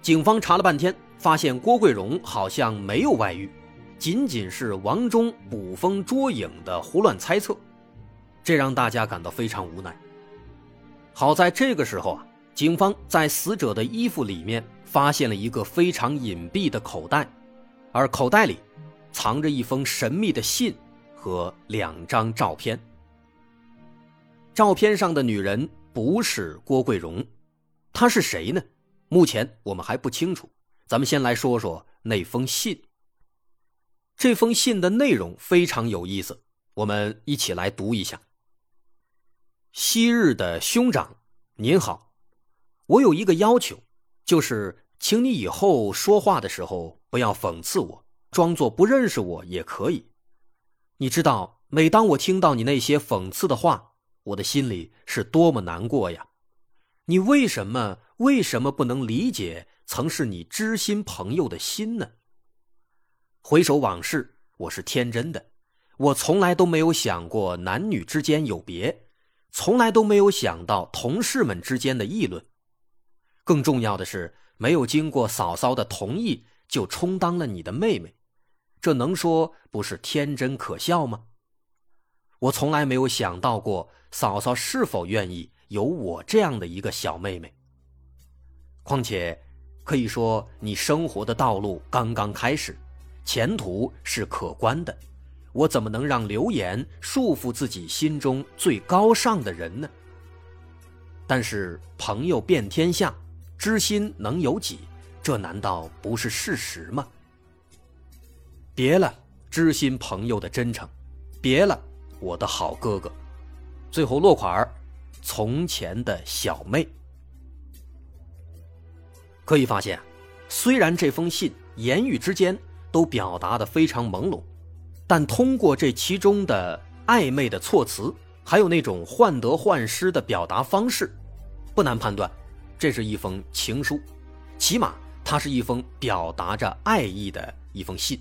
警方查了半天，发现郭桂荣好像没有外遇，仅仅是王忠捕风捉影的胡乱猜测，这让大家感到非常无奈。好在这个时候啊，警方在死者的衣服里面发现了一个非常隐蔽的口袋，而口袋里藏着一封神秘的信和两张照片。照片上的女人不是郭桂荣，她是谁呢？目前我们还不清楚，咱们先来说说那封信。这封信的内容非常有意思，我们一起来读一下。昔日的兄长，您好，我有一个要求，就是请你以后说话的时候不要讽刺我，装作不认识我也可以。你知道，每当我听到你那些讽刺的话，我的心里是多么难过呀！你为什么？为什么不能理解曾是你知心朋友的心呢？回首往事，我是天真的，我从来都没有想过男女之间有别，从来都没有想到同事们之间的议论。更重要的是，没有经过嫂嫂的同意就充当了你的妹妹，这能说不是天真可笑吗？我从来没有想到过嫂嫂是否愿意有我这样的一个小妹妹。况且，可以说你生活的道路刚刚开始，前途是可观的。我怎么能让流言束缚自己心中最高尚的人呢？但是朋友遍天下，知心能有几？这难道不是事实吗？别了，知心朋友的真诚，别了，我的好哥哥。最后落款儿：从前的小妹。可以发现，虽然这封信言语之间都表达的非常朦胧，但通过这其中的暧昧的措辞，还有那种患得患失的表达方式，不难判断，这是一封情书，起码它是一封表达着爱意的一封信。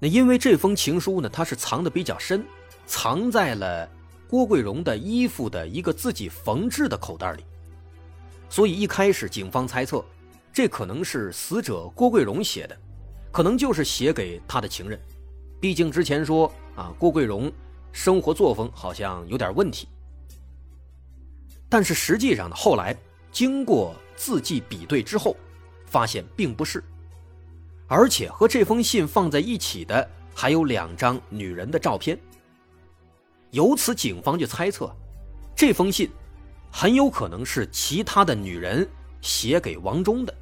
那因为这封情书呢，它是藏的比较深，藏在了郭桂荣的衣服的一个自己缝制的口袋里。所以一开始，警方猜测，这可能是死者郭桂荣写的，可能就是写给他的情人。毕竟之前说啊，郭桂荣生活作风好像有点问题。但是实际上呢，后来经过字迹比对之后，发现并不是。而且和这封信放在一起的还有两张女人的照片。由此，警方就猜测，这封信。很有可能是其他的女人写给王忠的，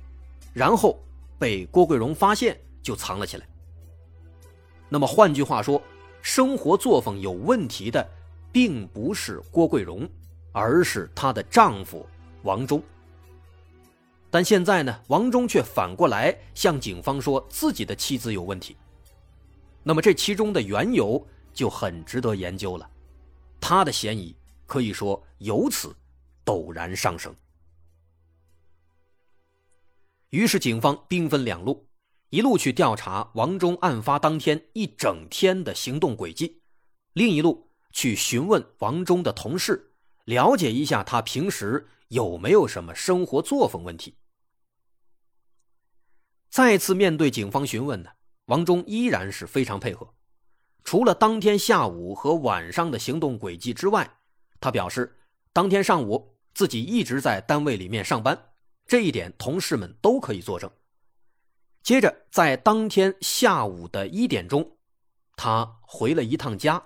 然后被郭桂荣发现就藏了起来。那么换句话说，生活作风有问题的，并不是郭桂荣，而是她的丈夫王忠。但现在呢，王忠却反过来向警方说自己的妻子有问题。那么这其中的缘由就很值得研究了，他的嫌疑可以说由此。陡然上升，于是警方兵分两路，一路去调查王忠案发当天一整天的行动轨迹，另一路去询问王忠的同事，了解一下他平时有没有什么生活作风问题。再次面对警方询问呢，王忠依然是非常配合，除了当天下午和晚上的行动轨迹之外，他表示当天上午。自己一直在单位里面上班，这一点同事们都可以作证。接着，在当天下午的一点钟，他回了一趟家。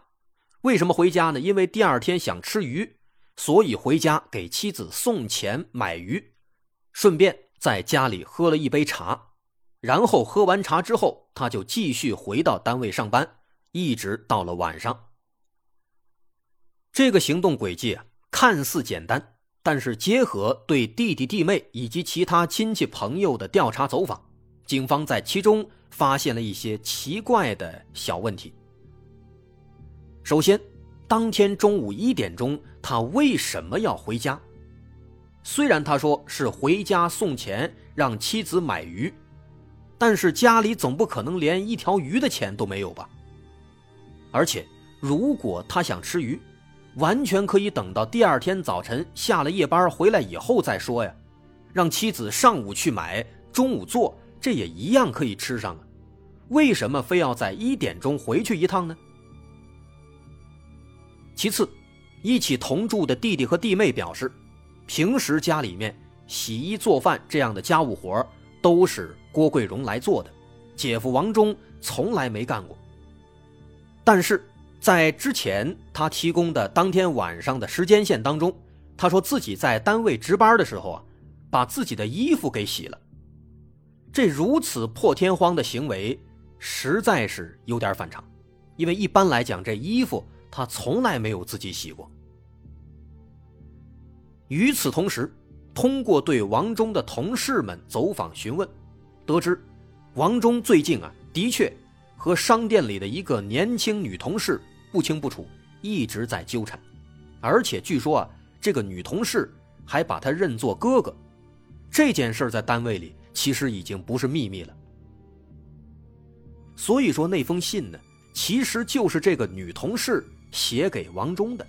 为什么回家呢？因为第二天想吃鱼，所以回家给妻子送钱买鱼，顺便在家里喝了一杯茶。然后喝完茶之后，他就继续回到单位上班，一直到了晚上。这个行动轨迹看似简单。但是结合对弟弟弟妹以及其他亲戚朋友的调查走访，警方在其中发现了一些奇怪的小问题。首先，当天中午一点钟，他为什么要回家？虽然他说是回家送钱让妻子买鱼，但是家里总不可能连一条鱼的钱都没有吧？而且，如果他想吃鱼，完全可以等到第二天早晨下了夜班回来以后再说呀，让妻子上午去买，中午做，这也一样可以吃上啊。为什么非要在一点钟回去一趟呢？其次，一起同住的弟弟和弟妹表示。平时家里面洗衣做饭这样的家务活都是郭桂荣来做的，姐夫王忠从来没干过。但是在之前他提供的当天晚上的时间线当中，他说自己在单位值班的时候啊，把自己的衣服给洗了。这如此破天荒的行为，实在是有点反常，因为一般来讲，这衣服他从来没有自己洗过。与此同时，通过对王忠的同事们走访询问，得知，王忠最近啊的确和商店里的一个年轻女同事不清不楚，一直在纠缠，而且据说啊这个女同事还把他认作哥哥，这件事在单位里其实已经不是秘密了。所以说那封信呢，其实就是这个女同事写给王忠的。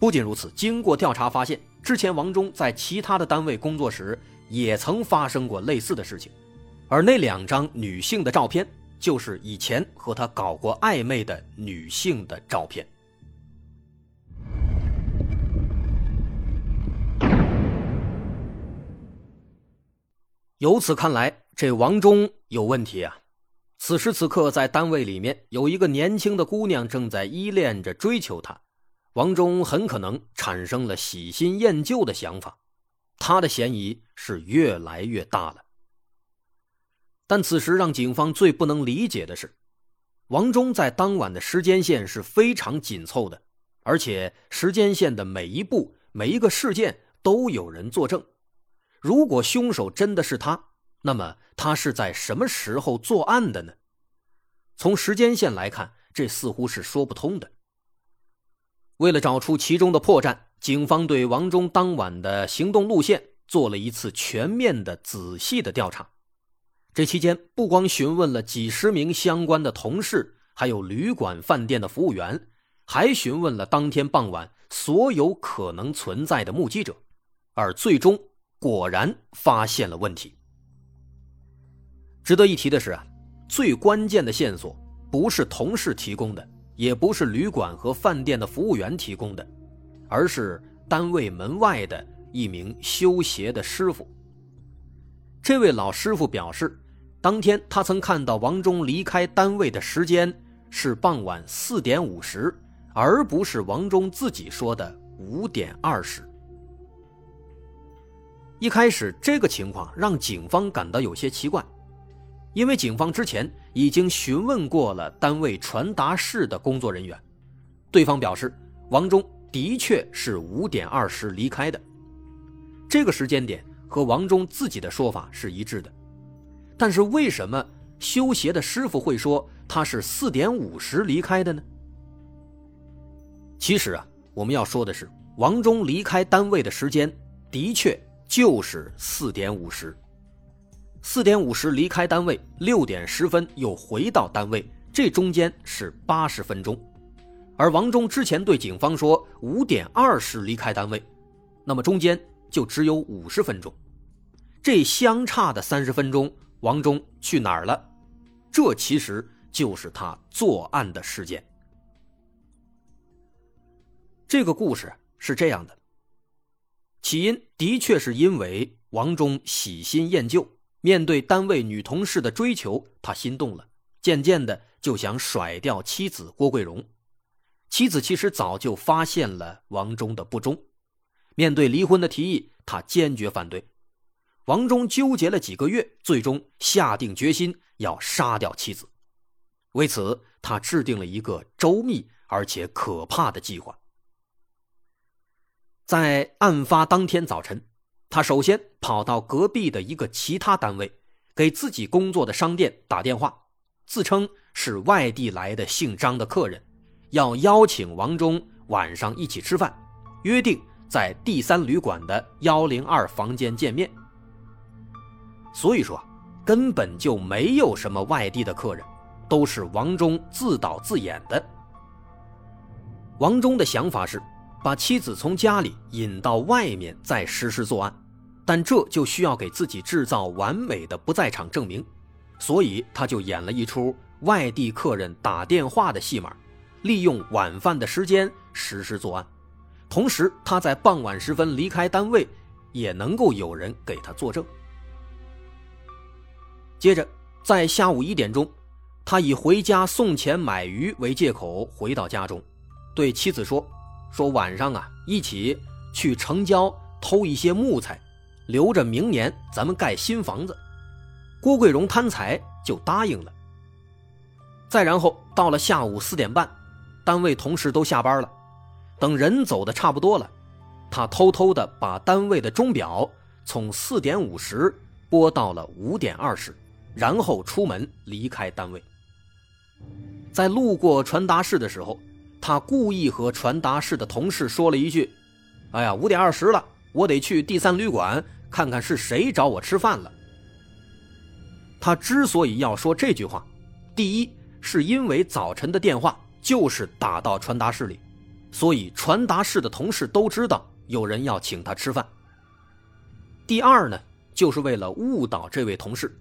不仅如此，经过调查发现，之前王忠在其他的单位工作时也曾发生过类似的事情，而那两张女性的照片就是以前和他搞过暧昧的女性的照片。由此看来，这王忠有问题啊！此时此刻，在单位里面有一个年轻的姑娘正在依恋着追求他。王忠很可能产生了喜新厌旧的想法，他的嫌疑是越来越大了。但此时让警方最不能理解的是，王忠在当晚的时间线是非常紧凑的，而且时间线的每一步、每一个事件都有人作证。如果凶手真的是他，那么他是在什么时候作案的呢？从时间线来看，这似乎是说不通的。为了找出其中的破绽，警方对王忠当晚的行动路线做了一次全面的、仔细的调查。这期间，不光询问了几十名相关的同事，还有旅馆、饭店的服务员，还询问了当天傍晚所有可能存在的目击者，而最终果然发现了问题。值得一提的是啊，最关键的线索不是同事提供的。也不是旅馆和饭店的服务员提供的，而是单位门外的一名修鞋的师傅。这位老师傅表示，当天他曾看到王忠离开单位的时间是傍晚四点五十，而不是王忠自己说的五点二十。一开始，这个情况让警方感到有些奇怪。因为警方之前已经询问过了单位传达室的工作人员，对方表示王忠的确是五点二十离开的，这个时间点和王忠自己的说法是一致的。但是为什么修鞋的师傅会说他是四点五十离开的呢？其实啊，我们要说的是，王忠离开单位的时间的确就是四点五十。四点五十离开单位，六点十分又回到单位，这中间是八十分钟。而王忠之前对警方说五点二十离开单位，那么中间就只有五十分钟。这相差的三十分钟，王忠去哪儿了？这其实就是他作案的时间。这个故事是这样的：起因的确是因为王忠喜新厌旧。面对单位女同事的追求，他心动了，渐渐的就想甩掉妻子郭桂荣。妻子其实早就发现了王忠的不忠，面对离婚的提议，他坚决反对。王忠纠结了几个月，最终下定决心要杀掉妻子。为此，他制定了一个周密而且可怕的计划。在案发当天早晨，他首先跑到隔壁的一个其他单位，给自己工作的商店打电话，自称是外地来的姓张的客人，要邀请王忠晚上一起吃饭，约定在第三旅馆的幺零二房间见面。所以说，根本就没有什么外地的客人，都是王忠自导自演的。王忠的想法是。把妻子从家里引到外面再实施作案，但这就需要给自己制造完美的不在场证明，所以他就演了一出外地客人打电话的戏码，利用晚饭的时间实施作案，同时他在傍晚时分离开单位，也能够有人给他作证。接着，在下午一点钟，他以回家送钱买鱼为借口回到家中，对妻子说。说晚上啊，一起去城郊偷一些木材，留着明年咱们盖新房子。郭桂荣贪财就答应了。再然后到了下午四点半，单位同事都下班了，等人走的差不多了，他偷偷的把单位的钟表从四点五十拨到了五点二十，然后出门离开单位。在路过传达室的时候。他故意和传达室的同事说了一句：“哎呀，五点二十了，我得去第三旅馆看看是谁找我吃饭了。”他之所以要说这句话，第一是因为早晨的电话就是打到传达室里，所以传达室的同事都知道有人要请他吃饭。第二呢，就是为了误导这位同事，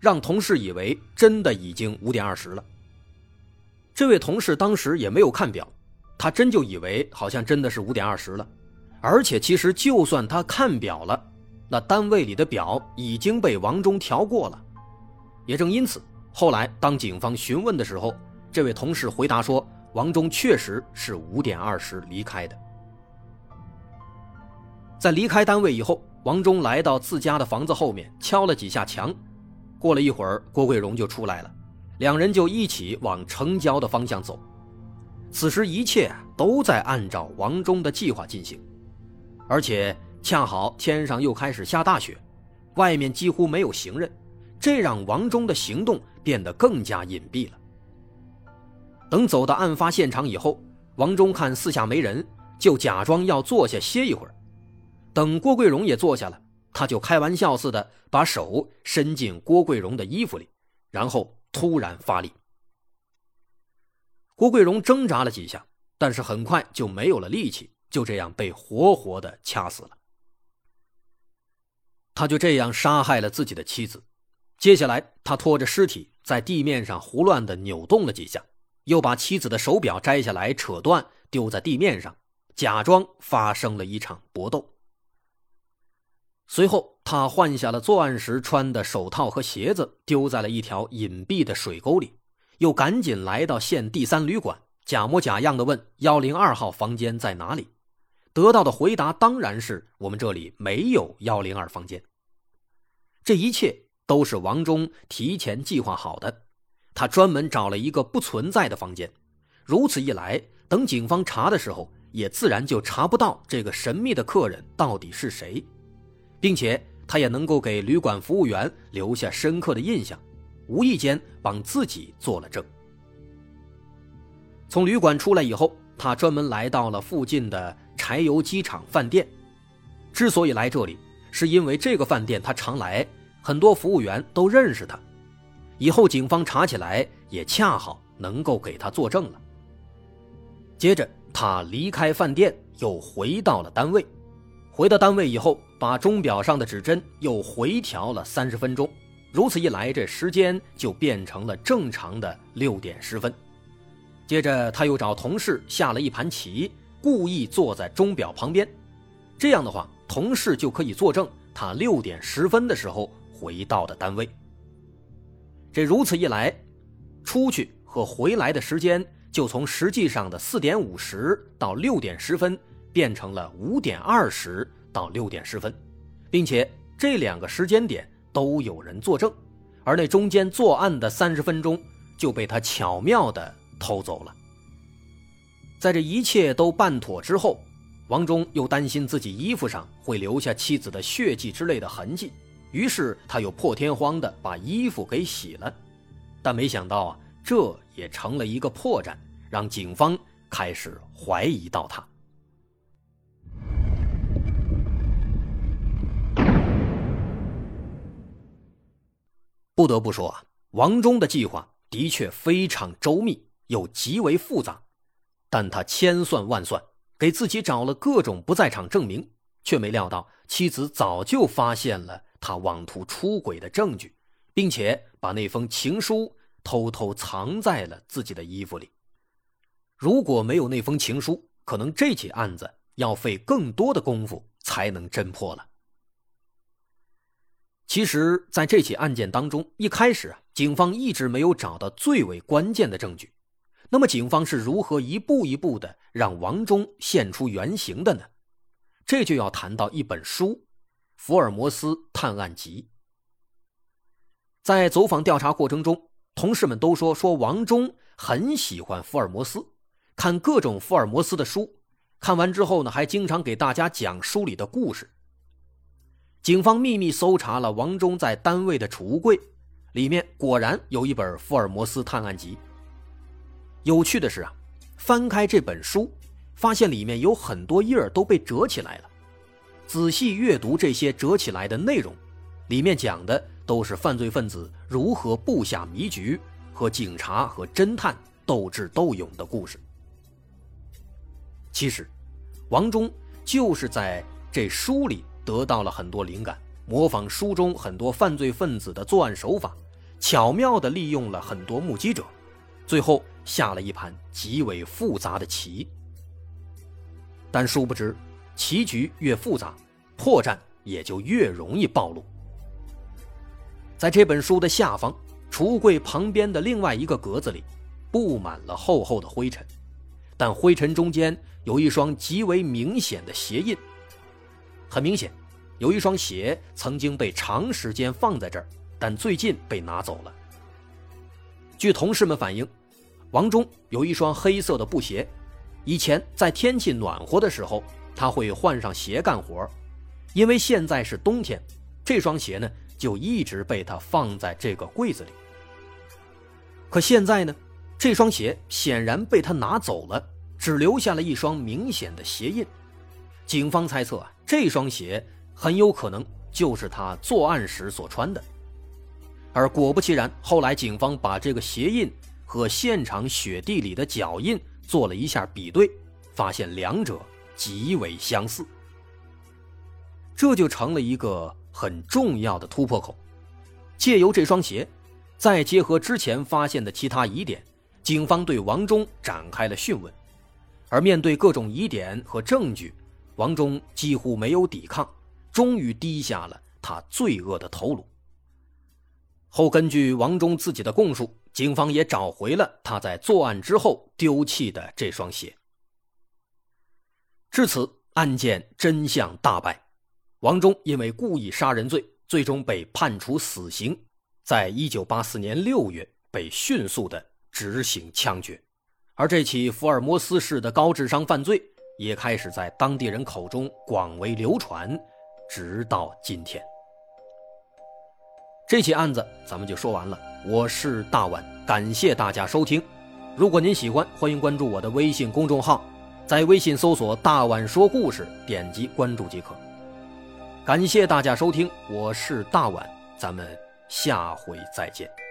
让同事以为真的已经五点二十了。这位同事当时也没有看表，他真就以为好像真的是五点二十了，而且其实就算他看表了，那单位里的表已经被王忠调过了。也正因此，后来当警方询问的时候，这位同事回答说，王忠确实是五点二十离开的。在离开单位以后，王忠来到自家的房子后面敲了几下墙，过了一会儿，郭桂荣就出来了。两人就一起往城郊的方向走，此时一切都在按照王忠的计划进行，而且恰好天上又开始下大雪，外面几乎没有行人，这让王忠的行动变得更加隐蔽了。等走到案发现场以后，王忠看四下没人，就假装要坐下歇一会儿。等郭桂荣也坐下了，他就开玩笑似的把手伸进郭桂荣的衣服里，然后。突然发力，郭桂荣挣扎了几下，但是很快就没有了力气，就这样被活活的掐死了。他就这样杀害了自己的妻子。接下来，他拖着尸体在地面上胡乱的扭动了几下，又把妻子的手表摘下来扯断，丢在地面上，假装发生了一场搏斗。随后。他换下了作案时穿的手套和鞋子，丢在了一条隐蔽的水沟里，又赶紧来到县第三旅馆，假模假样的问幺零二号房间在哪里。得到的回答当然是我们这里没有幺零二房间。这一切都是王忠提前计划好的，他专门找了一个不存在的房间，如此一来，等警方查的时候，也自然就查不到这个神秘的客人到底是谁，并且。他也能够给旅馆服务员留下深刻的印象，无意间帮自己做了证。从旅馆出来以后，他专门来到了附近的柴油机厂饭店。之所以来这里，是因为这个饭店他常来，很多服务员都认识他。以后警方查起来，也恰好能够给他作证了。接着，他离开饭店，又回到了单位。回到单位以后，把钟表上的指针又回调了三十分钟，如此一来，这时间就变成了正常的六点十分。接着，他又找同事下了一盘棋，故意坐在钟表旁边，这样的话，同事就可以作证他六点十分的时候回到的单位。这如此一来，出去和回来的时间就从实际上的四点五十到六点十分。变成了五点二十到六点十分，并且这两个时间点都有人作证，而那中间作案的三十分钟就被他巧妙的偷走了。在这一切都办妥之后，王忠又担心自己衣服上会留下妻子的血迹之类的痕迹，于是他又破天荒的把衣服给洗了。但没想到啊，这也成了一个破绽，让警方开始怀疑到他。不得不说啊，王忠的计划的确非常周密，又极为复杂，但他千算万算。给自己找了各种不在场证明，却没料到妻子早就发现了他妄图出轨的证据，并且把那封情书偷偷藏在了自己的衣服里。如果没有那封情书，可能这起案子要费更多的功夫才能侦破了。其实，在这起案件当中，一开始啊，警方一直没有找到最为关键的证据。那么，警方是如何一步一步的让王忠现出原形的呢？这就要谈到一本书《福尔摩斯探案集》。在走访调查过程中，同事们都说说王忠很喜欢福尔摩斯，看各种福尔摩斯的书，看完之后呢，还经常给大家讲书里的故事。警方秘密搜查了王忠在单位的储物柜，里面果然有一本《福尔摩斯探案集》。有趣的是啊，翻开这本书，发现里面有很多页都被折起来了。仔细阅读这些折起来的内容，里面讲的都是犯罪分子如何布下迷局，和警察和侦探斗智斗勇的故事。其实，王忠就是在这书里得到了很多灵感，模仿书中很多犯罪分子的作案手法，巧妙地利用了很多目击者。最后下了一盘极为复杂的棋，但殊不知，棋局越复杂，破绽也就越容易暴露。在这本书的下方，橱柜旁边的另外一个格子里，布满了厚厚的灰尘，但灰尘中间有一双极为明显的鞋印。很明显，有一双鞋曾经被长时间放在这儿，但最近被拿走了。据同事们反映，王忠有一双黑色的布鞋，以前在天气暖和的时候，他会换上鞋干活。因为现在是冬天，这双鞋呢就一直被他放在这个柜子里。可现在呢，这双鞋显然被他拿走了，只留下了一双明显的鞋印。警方猜测啊，这双鞋很有可能就是他作案时所穿的。而果不其然，后来警方把这个鞋印和现场雪地里的脚印做了一下比对，发现两者极为相似。这就成了一个很重要的突破口。借由这双鞋，再结合之前发现的其他疑点，警方对王忠展开了讯问。而面对各种疑点和证据，王忠几乎没有抵抗，终于低下了他罪恶的头颅。后根据王忠自己的供述，警方也找回了他在作案之后丢弃的这双鞋。至此，案件真相大白，王忠因为故意杀人罪，最终被判处死刑，在一九八四年六月被迅速的执行枪决，而这起福尔摩斯式的高智商犯罪也开始在当地人口中广为流传，直到今天。这起案子咱们就说完了。我是大碗，感谢大家收听。如果您喜欢，欢迎关注我的微信公众号，在微信搜索“大碗说故事”，点击关注即可。感谢大家收听，我是大碗，咱们下回再见。